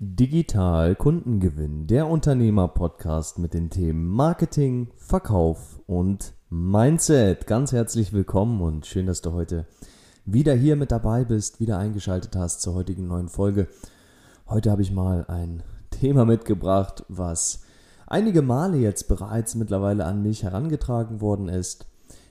Digital Kundengewinn, der Unternehmer-Podcast mit den Themen Marketing, Verkauf und Mindset. Ganz herzlich willkommen und schön, dass du heute wieder hier mit dabei bist, wieder eingeschaltet hast zur heutigen neuen Folge. Heute habe ich mal ein Thema mitgebracht, was einige Male jetzt bereits mittlerweile an mich herangetragen worden ist,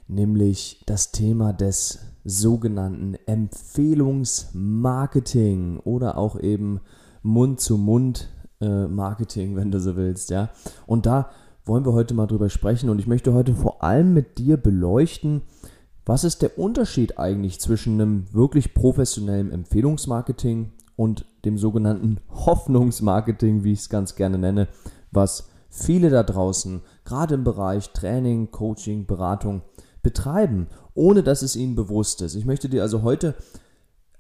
nämlich das Thema des sogenannten Empfehlungsmarketing oder auch eben Mund-zu-Mund-Marketing, wenn du so willst, ja. Und da wollen wir heute mal drüber sprechen und ich möchte heute vor allem mit dir beleuchten, was ist der Unterschied eigentlich zwischen einem wirklich professionellen Empfehlungsmarketing und dem sogenannten Hoffnungsmarketing, wie ich es ganz gerne nenne, was viele da draußen, gerade im Bereich Training, Coaching, Beratung, betreiben, ohne dass es ihnen bewusst ist. Ich möchte dir also heute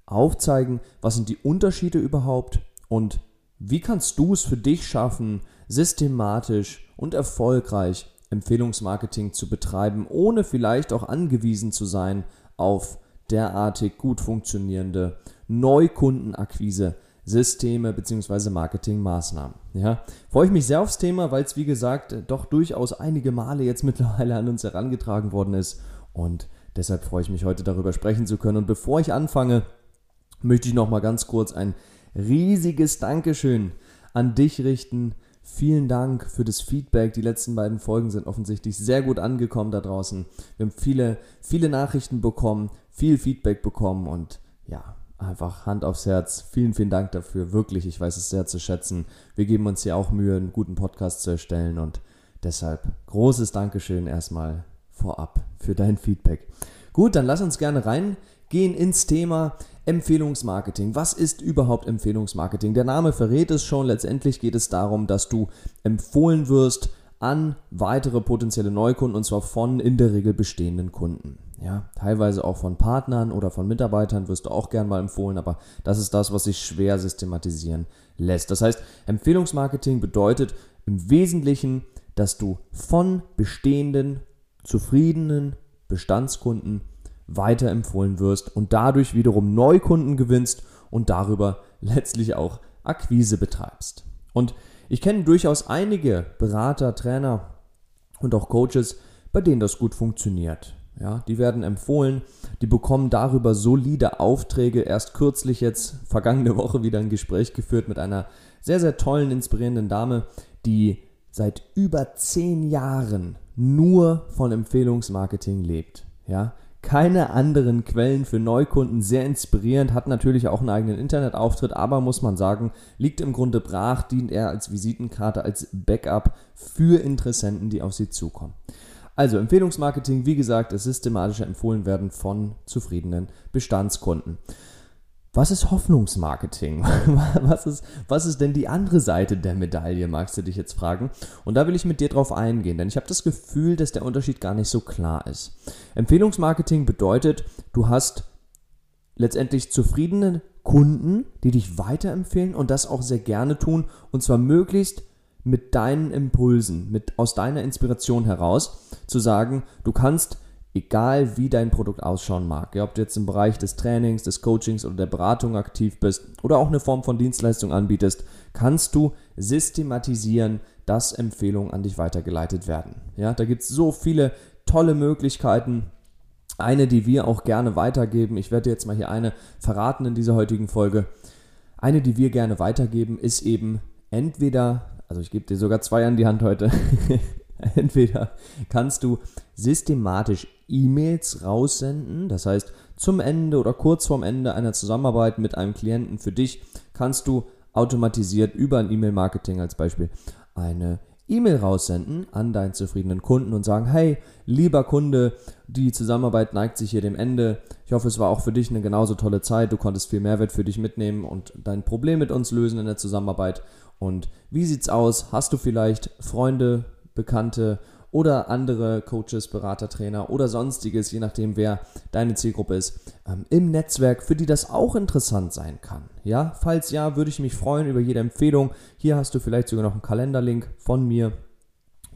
aufzeigen, was sind die Unterschiede überhaupt und wie kannst du es für dich schaffen, systematisch und erfolgreich Empfehlungsmarketing zu betreiben, ohne vielleicht auch angewiesen zu sein auf derartig gut funktionierende Neukundenakquise Systeme bzw. Marketingmaßnahmen. Ja, freue ich mich sehr aufs Thema, weil es wie gesagt doch durchaus einige Male jetzt mittlerweile an uns herangetragen worden ist und deshalb freue ich mich heute darüber sprechen zu können. Und bevor ich anfange, möchte ich noch mal ganz kurz ein riesiges Dankeschön an dich richten. Vielen Dank für das Feedback. Die letzten beiden Folgen sind offensichtlich sehr gut angekommen da draußen. Wir haben viele, viele Nachrichten bekommen, viel Feedback bekommen und ja, einfach Hand aufs Herz. Vielen, vielen Dank dafür. Wirklich, ich weiß es sehr zu schätzen. Wir geben uns hier auch Mühe, einen guten Podcast zu erstellen und deshalb großes Dankeschön erstmal vorab für dein Feedback. Gut, dann lass uns gerne reingehen ins Thema Empfehlungsmarketing. Was ist überhaupt Empfehlungsmarketing? Der Name verrät es schon. Letztendlich geht es darum, dass du empfohlen wirst an weitere potenzielle Neukunden und zwar von in der Regel bestehenden Kunden. Ja, teilweise auch von Partnern oder von Mitarbeitern wirst du auch gern mal empfohlen, aber das ist das, was sich schwer systematisieren lässt. Das heißt, Empfehlungsmarketing bedeutet im Wesentlichen, dass du von bestehenden, zufriedenen Bestandskunden weiterempfohlen wirst und dadurch wiederum Neukunden gewinnst und darüber letztlich auch Akquise betreibst. Und ich kenne durchaus einige Berater, Trainer und auch Coaches, bei denen das gut funktioniert. Ja, die werden empfohlen, die bekommen darüber solide Aufträge. Erst kürzlich jetzt, vergangene Woche, wieder ein Gespräch geführt mit einer sehr, sehr tollen, inspirierenden Dame, die seit über zehn Jahren nur von Empfehlungsmarketing lebt. Ja, keine anderen Quellen für Neukunden, sehr inspirierend, hat natürlich auch einen eigenen Internetauftritt, aber muss man sagen, liegt im Grunde brach, dient er als Visitenkarte, als Backup für Interessenten, die auf sie zukommen. Also Empfehlungsmarketing, wie gesagt, ist systematische empfohlen werden von zufriedenen Bestandskunden. Was ist Hoffnungsmarketing? Was ist, was ist denn die andere Seite der Medaille, magst du dich jetzt fragen? Und da will ich mit dir drauf eingehen, denn ich habe das Gefühl, dass der Unterschied gar nicht so klar ist. Empfehlungsmarketing bedeutet, du hast letztendlich zufriedene Kunden, die dich weiterempfehlen und das auch sehr gerne tun und zwar möglichst mit deinen Impulsen, mit aus deiner Inspiration heraus zu sagen, du kannst egal wie dein Produkt ausschauen mag, ob du jetzt im Bereich des Trainings, des Coachings oder der Beratung aktiv bist oder auch eine Form von Dienstleistung anbietest, kannst du systematisieren, dass Empfehlungen an dich weitergeleitet werden. Ja, da gibt es so viele tolle Möglichkeiten. Eine, die wir auch gerne weitergeben, ich werde jetzt mal hier eine verraten in dieser heutigen Folge. Eine, die wir gerne weitergeben, ist eben entweder also ich gebe dir sogar zwei an die Hand heute. Entweder kannst du systematisch E-Mails raussenden, das heißt zum Ende oder kurz vorm Ende einer Zusammenarbeit mit einem Klienten für dich kannst du automatisiert über ein E-Mail-Marketing als Beispiel eine E-Mail raussenden an deinen zufriedenen Kunden und sagen, hey, lieber Kunde, die Zusammenarbeit neigt sich hier dem Ende. Ich hoffe, es war auch für dich eine genauso tolle Zeit. Du konntest viel Mehrwert für dich mitnehmen und dein Problem mit uns lösen in der Zusammenarbeit. Und wie sieht's aus? Hast du vielleicht Freunde, Bekannte oder andere Coaches, Berater, Trainer oder sonstiges, je nachdem wer deine Zielgruppe ist, ähm, im Netzwerk, für die das auch interessant sein kann. Ja, falls ja, würde ich mich freuen über jede Empfehlung. Hier hast du vielleicht sogar noch einen Kalenderlink von mir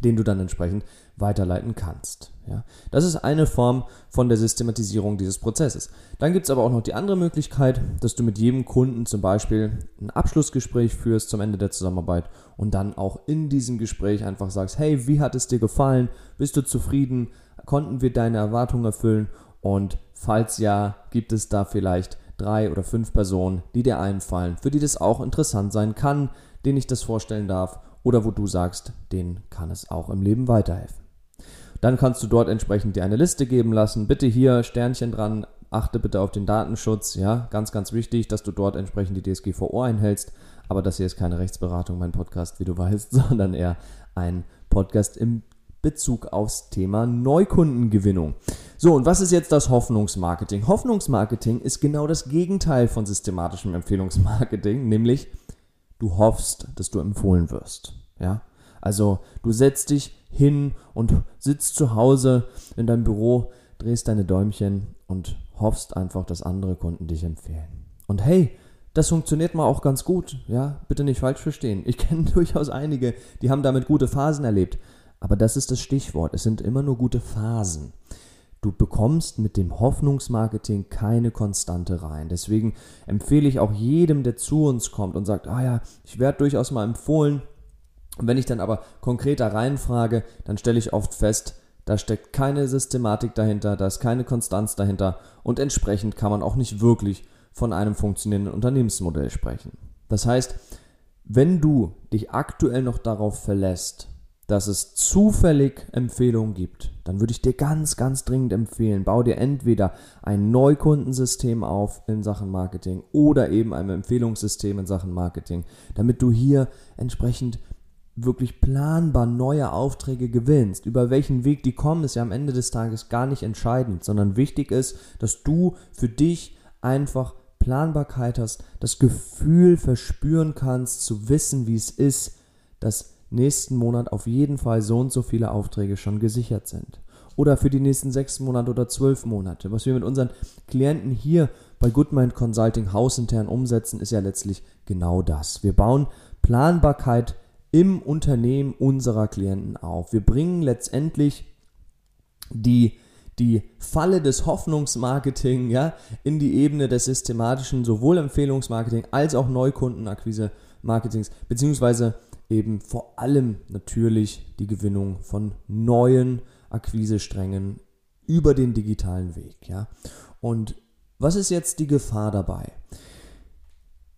den du dann entsprechend weiterleiten kannst. Ja, das ist eine Form von der Systematisierung dieses Prozesses. Dann gibt es aber auch noch die andere Möglichkeit, dass du mit jedem Kunden zum Beispiel ein Abschlussgespräch führst zum Ende der Zusammenarbeit und dann auch in diesem Gespräch einfach sagst, hey, wie hat es dir gefallen? Bist du zufrieden? Konnten wir deine Erwartungen erfüllen? Und falls ja, gibt es da vielleicht drei oder fünf Personen, die dir einfallen, für die das auch interessant sein kann, denen ich das vorstellen darf oder wo du sagst, denen kann es auch im Leben weiterhelfen. Dann kannst du dort entsprechend dir eine Liste geben lassen. Bitte hier Sternchen dran, achte bitte auf den Datenschutz. Ja, ganz, ganz wichtig, dass du dort entsprechend die DSGVO einhältst. Aber das hier ist keine Rechtsberatung, mein Podcast, wie du weißt, sondern eher ein Podcast im Bezug aufs Thema Neukundengewinnung. So, und was ist jetzt das Hoffnungsmarketing? Hoffnungsmarketing ist genau das Gegenteil von systematischem Empfehlungsmarketing, nämlich du hoffst, dass du empfohlen wirst. Ja? Also du setzt dich hin und sitzt zu Hause in deinem Büro, drehst deine Däumchen und hoffst einfach, dass andere Kunden dich empfehlen. Und hey, das funktioniert mal auch ganz gut, ja, bitte nicht falsch verstehen. Ich kenne durchaus einige, die haben damit gute Phasen erlebt. Aber das ist das Stichwort, es sind immer nur gute Phasen. Du bekommst mit dem Hoffnungsmarketing keine Konstante rein. Deswegen empfehle ich auch jedem, der zu uns kommt und sagt, ah ja, ich werde durchaus mal empfohlen, und wenn ich dann aber konkreter reinfrage, dann stelle ich oft fest, da steckt keine Systematik dahinter, da ist keine Konstanz dahinter und entsprechend kann man auch nicht wirklich von einem funktionierenden Unternehmensmodell sprechen. Das heißt, wenn du dich aktuell noch darauf verlässt, dass es zufällig Empfehlungen gibt, dann würde ich dir ganz, ganz dringend empfehlen, bau dir entweder ein Neukundensystem auf in Sachen Marketing oder eben ein Empfehlungssystem in Sachen Marketing, damit du hier entsprechend wirklich planbar neue Aufträge gewinnst. Über welchen Weg die kommen, ist ja am Ende des Tages gar nicht entscheidend, sondern wichtig ist, dass du für dich einfach Planbarkeit hast, das Gefühl verspüren kannst, zu wissen, wie es ist, dass nächsten Monat auf jeden Fall so und so viele Aufträge schon gesichert sind. Oder für die nächsten sechs Monate oder zwölf Monate. Was wir mit unseren Klienten hier bei Goodmind Consulting hausintern umsetzen, ist ja letztlich genau das. Wir bauen Planbarkeit im Unternehmen unserer Klienten auf. Wir bringen letztendlich die, die Falle des Hoffnungsmarketing ja, in die Ebene des systematischen sowohl Empfehlungsmarketing als auch Neukundenakquise-Marketings, beziehungsweise eben vor allem natürlich die Gewinnung von neuen Akquisesträngen über den digitalen Weg. Ja. Und was ist jetzt die Gefahr dabei?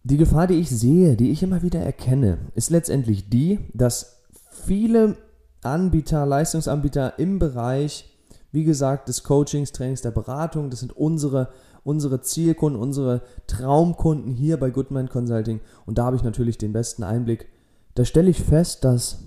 Die Gefahr, die ich sehe, die ich immer wieder erkenne, ist letztendlich die, dass viele Anbieter, Leistungsanbieter im Bereich, wie gesagt, des Coachings, Trainings, der Beratung, das sind unsere, unsere Zielkunden, unsere Traumkunden hier bei Goodman Consulting und da habe ich natürlich den besten Einblick. Da stelle ich fest, dass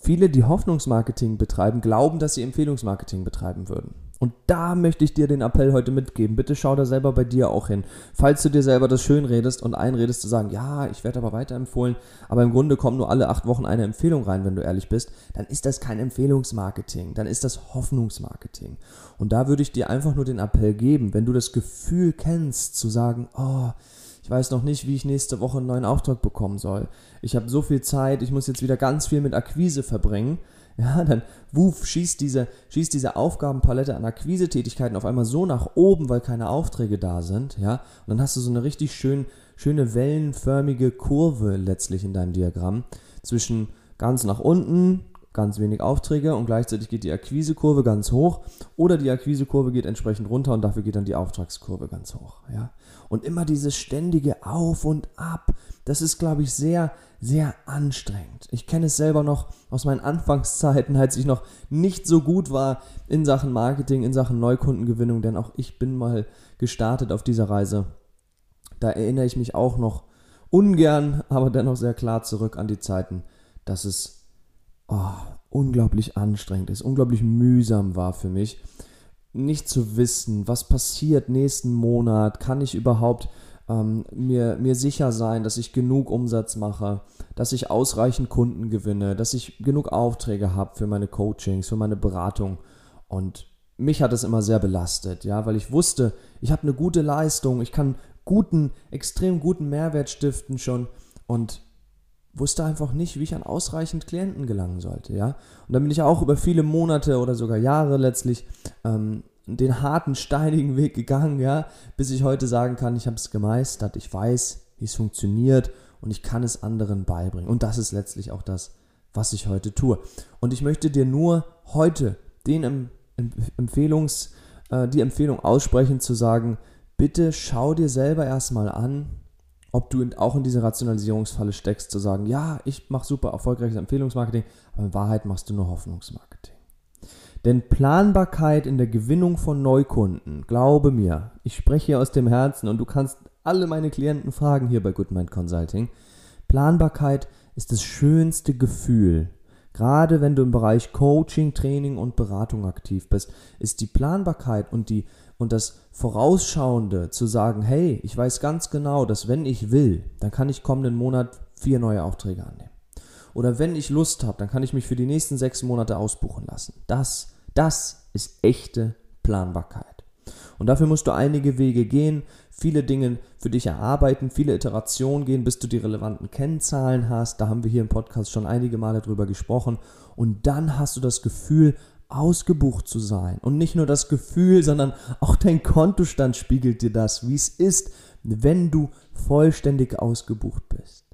viele, die Hoffnungsmarketing betreiben, glauben, dass sie Empfehlungsmarketing betreiben würden. Und da möchte ich dir den Appell heute mitgeben. Bitte schau da selber bei dir auch hin. Falls du dir selber das schön redest und einredest zu sagen, ja, ich werde aber weiterempfohlen, aber im Grunde kommt nur alle acht Wochen eine Empfehlung rein, wenn du ehrlich bist, dann ist das kein Empfehlungsmarketing, dann ist das Hoffnungsmarketing. Und da würde ich dir einfach nur den Appell geben, wenn du das Gefühl kennst, zu sagen, oh, ich weiß noch nicht, wie ich nächste Woche einen neuen Auftrag bekommen soll. Ich habe so viel Zeit, ich muss jetzt wieder ganz viel mit Akquise verbringen ja, dann wuff, schießt diese, schießt diese Aufgabenpalette an Akquisetätigkeiten auf einmal so nach oben, weil keine Aufträge da sind, ja, und dann hast du so eine richtig schön, schöne wellenförmige Kurve letztlich in deinem Diagramm zwischen ganz nach unten, ganz wenig Aufträge und gleichzeitig geht die Akquisekurve ganz hoch oder die Akquisekurve geht entsprechend runter und dafür geht dann die Auftragskurve ganz hoch, ja. Und immer dieses ständige Auf und Ab, das ist, glaube ich, sehr, sehr anstrengend. Ich kenne es selber noch aus meinen Anfangszeiten, als ich noch nicht so gut war in Sachen Marketing, in Sachen Neukundengewinnung, denn auch ich bin mal gestartet auf dieser Reise. Da erinnere ich mich auch noch ungern, aber dennoch sehr klar zurück an die Zeiten, dass es oh, unglaublich anstrengend ist, unglaublich mühsam war für mich, nicht zu wissen, was passiert nächsten Monat, kann ich überhaupt ähm, mir, mir sicher sein, dass ich genug Umsatz mache, dass ich ausreichend Kunden gewinne, dass ich genug Aufträge habe für meine Coachings, für meine Beratung. Und mich hat es immer sehr belastet, ja, weil ich wusste, ich habe eine gute Leistung, ich kann guten, extrem guten Mehrwert stiften schon und wusste einfach nicht, wie ich an ausreichend Klienten gelangen sollte, ja. Und dann bin ich auch über viele Monate oder sogar Jahre letztlich ähm, den harten, steinigen Weg gegangen, ja, bis ich heute sagen kann, ich habe es gemeistert, ich weiß, wie es funktioniert und ich kann es anderen beibringen. Und das ist letztlich auch das, was ich heute tue. Und ich möchte dir nur heute den Empfehlungs, äh, die Empfehlung aussprechen, zu sagen, bitte schau dir selber erstmal an, ob du auch in diese Rationalisierungsfalle steckst, zu sagen, ja, ich mache super erfolgreiches Empfehlungsmarketing, aber in Wahrheit machst du nur Hoffnungsmarketing. Denn Planbarkeit in der Gewinnung von Neukunden, glaube mir, ich spreche hier aus dem Herzen und du kannst alle meine Klienten fragen hier bei Goodmind Consulting. Planbarkeit ist das schönste Gefühl. Gerade wenn du im Bereich Coaching, Training und Beratung aktiv bist, ist die Planbarkeit und die und das Vorausschauende zu sagen, hey, ich weiß ganz genau, dass wenn ich will, dann kann ich kommenden Monat vier neue Aufträge annehmen. Oder wenn ich Lust habe, dann kann ich mich für die nächsten sechs Monate ausbuchen lassen. Das, das ist echte Planbarkeit. Und dafür musst du einige Wege gehen, viele Dinge für dich erarbeiten, viele Iterationen gehen, bis du die relevanten Kennzahlen hast. Da haben wir hier im Podcast schon einige Male drüber gesprochen. Und dann hast du das Gefühl, ausgebucht zu sein. Und nicht nur das Gefühl, sondern auch dein Kontostand spiegelt dir das, wie es ist, wenn du vollständig ausgebucht bist.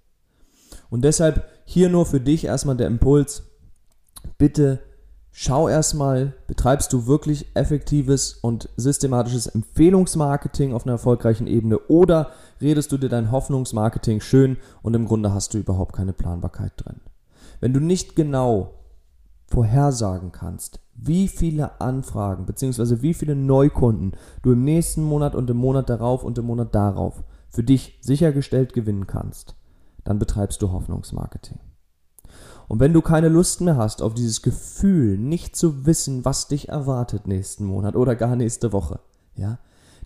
Und deshalb hier nur für dich erstmal der Impuls, bitte schau erstmal, betreibst du wirklich effektives und systematisches Empfehlungsmarketing auf einer erfolgreichen Ebene oder redest du dir dein Hoffnungsmarketing schön und im Grunde hast du überhaupt keine Planbarkeit drin. Wenn du nicht genau vorhersagen kannst, wie viele Anfragen bzw. wie viele Neukunden du im nächsten Monat und im Monat darauf und im Monat darauf für dich sichergestellt gewinnen kannst, dann betreibst du Hoffnungsmarketing. Und wenn du keine Lust mehr hast auf dieses Gefühl, nicht zu wissen, was dich erwartet nächsten Monat oder gar nächste Woche, ja,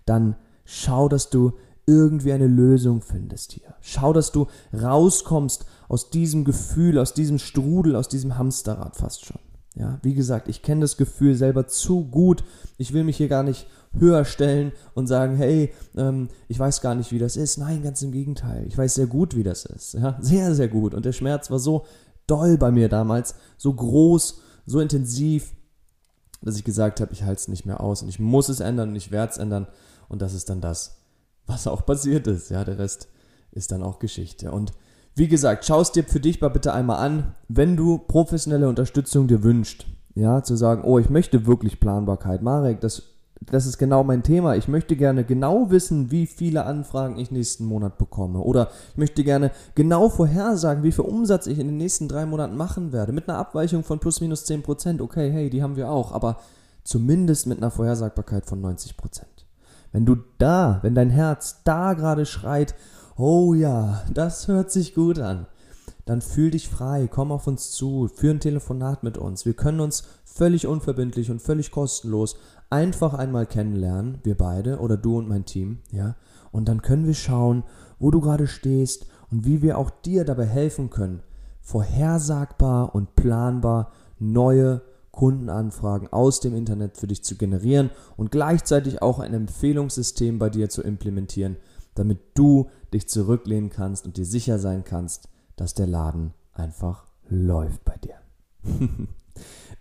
dann schau, dass du irgendwie eine Lösung findest hier. Schau, dass du rauskommst aus diesem Gefühl, aus diesem Strudel, aus diesem Hamsterrad fast schon. Ja, wie gesagt, ich kenne das Gefühl selber zu gut. Ich will mich hier gar nicht höher stellen und sagen, hey, ähm, ich weiß gar nicht, wie das ist. Nein, ganz im Gegenteil. Ich weiß sehr gut, wie das ist. Ja, sehr, sehr gut. Und der Schmerz war so doll bei mir damals, so groß, so intensiv, dass ich gesagt habe, ich halte es nicht mehr aus und ich muss es ändern und ich werde es ändern. Und das ist dann das, was auch passiert ist. Ja, der Rest ist dann auch Geschichte. Und wie gesagt, schau es dir für dich mal bitte einmal an, wenn du professionelle Unterstützung dir wünscht. Ja, zu sagen, oh, ich möchte wirklich Planbarkeit. Marek, das, das ist genau mein Thema. Ich möchte gerne genau wissen, wie viele Anfragen ich nächsten Monat bekomme. Oder ich möchte gerne genau vorhersagen, wie viel Umsatz ich in den nächsten drei Monaten machen werde. Mit einer Abweichung von plus minus 10 Prozent. Okay, hey, die haben wir auch. Aber zumindest mit einer Vorhersagbarkeit von 90 Prozent. Wenn du da, wenn dein Herz da gerade schreit, oh ja, das hört sich gut an, dann fühl dich frei, komm auf uns zu, führ ein Telefonat mit uns. Wir können uns völlig unverbindlich und völlig kostenlos einfach einmal kennenlernen, wir beide oder du und mein Team, ja? Und dann können wir schauen, wo du gerade stehst und wie wir auch dir dabei helfen können, vorhersagbar und planbar neue Kundenanfragen aus dem Internet für dich zu generieren und gleichzeitig auch ein Empfehlungssystem bei dir zu implementieren, damit du dich zurücklehnen kannst und dir sicher sein kannst, dass der Laden einfach läuft bei dir.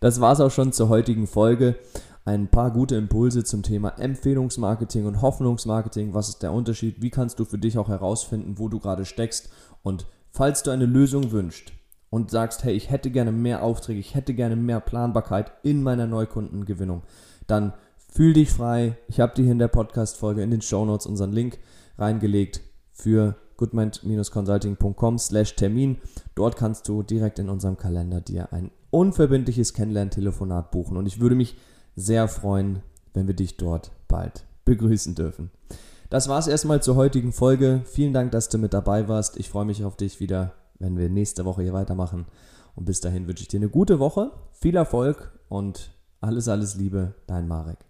das war's auch schon zur heutigen Folge. Ein paar gute Impulse zum Thema Empfehlungsmarketing und Hoffnungsmarketing. Was ist der Unterschied? Wie kannst du für dich auch herausfinden, wo du gerade steckst? Und falls du eine Lösung wünschst und sagst, hey, ich hätte gerne mehr Aufträge, ich hätte gerne mehr Planbarkeit in meiner Neukundengewinnung, dann fühl dich frei. Ich habe dir hier in der Podcast-Folge in den Show Notes unseren Link reingelegt für goodmind-consulting.com slash Termin. Dort kannst du direkt in unserem Kalender dir ein unverbindliches Kennenlerntelefonat buchen und ich würde mich sehr freuen, wenn wir dich dort bald begrüßen dürfen. Das war es erstmal zur heutigen Folge. Vielen Dank, dass du mit dabei warst. Ich freue mich auf dich wieder, wenn wir nächste Woche hier weitermachen. Und bis dahin wünsche ich dir eine gute Woche, viel Erfolg und alles, alles Liebe, dein Marek.